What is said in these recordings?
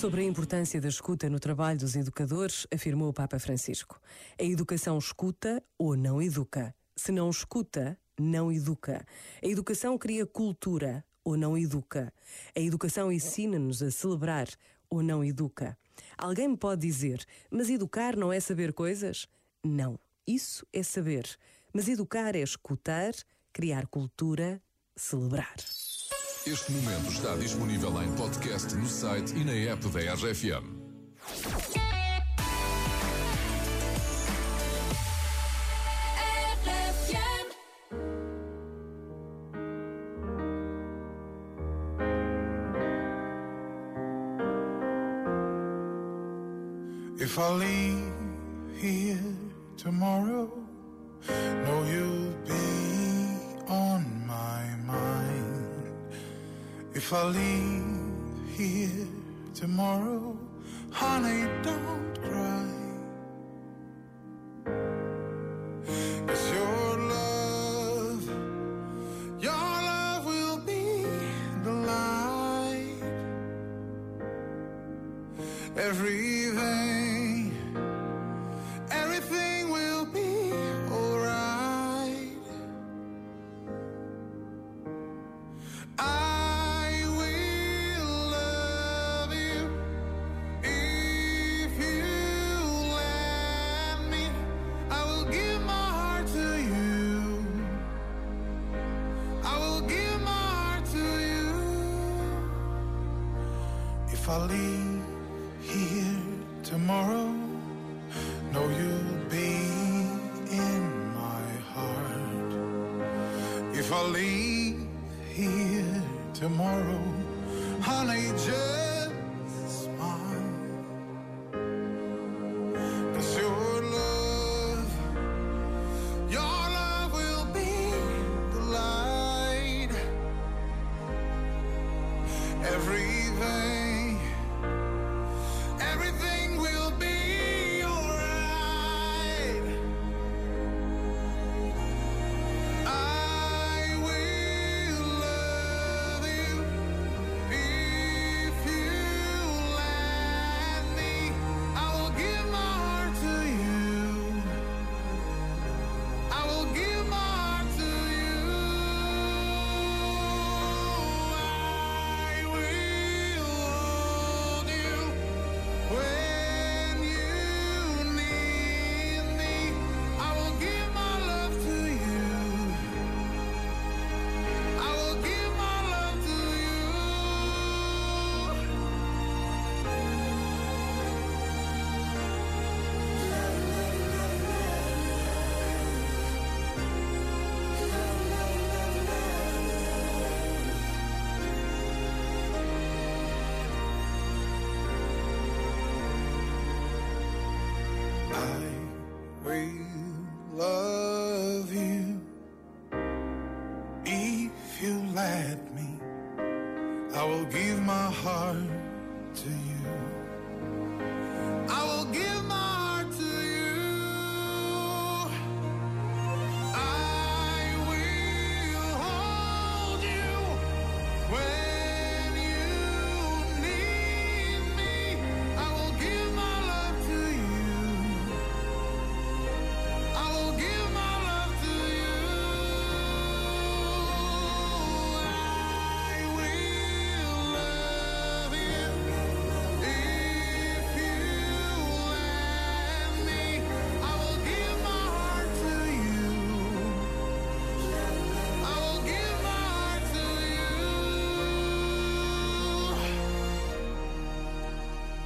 Sobre a importância da escuta no trabalho dos educadores, afirmou o Papa Francisco. A educação escuta ou não educa. Se não escuta, não educa. A educação cria cultura ou não educa. A educação ensina-nos a celebrar ou não educa. Alguém me pode dizer, mas educar não é saber coisas? Não, isso é saber. Mas educar é escutar, criar cultura, celebrar. Este momento está disponível em podcast no site e na app da RFM. If I leave here tomorrow, If I leave here tomorrow, honey, don't cry. 'Cause your love, your love will be the light. Everything, If I leave here tomorrow, know you'll be in my heart. If I leave here tomorrow, honey, just will give my heart to you.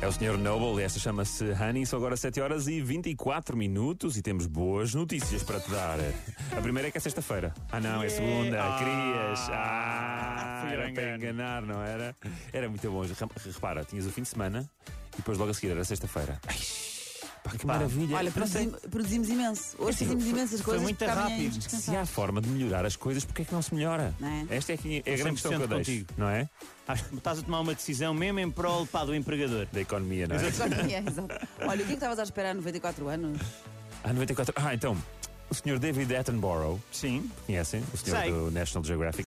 É o Sr. Noble e esta chama-se Honey. São agora 7 horas e 24 minutos e temos boas notícias para te dar. A primeira é que é sexta-feira. Ah, não, é segunda. Ah. Querias. Ah, Fui era para enganar, não era? Era muito bom. Re- Repara, tinhas o fim de semana e depois logo a seguir era sexta-feira. Pá, que maravilha. Olha, produzimos, produzimos imenso. Hoje Assim, fizemos foi- imensas foi coisas muito porque amanhã rápido. se há forma de melhorar as coisas, porque é que não se melhora? Não é? Esta é, aqui- é a grande questão que eu 100% deixo, contigo. não é? Acho que estás a tomar uma decisão mesmo em prol pá, do empregador. Da economia, não é? É, exato. Olha, o que é que estavas a esperar 94 anos? Ah, 94. Ah, então, o Sr. David Attenborough, Sim. conhecem? O senhor Sei. do National Geographic.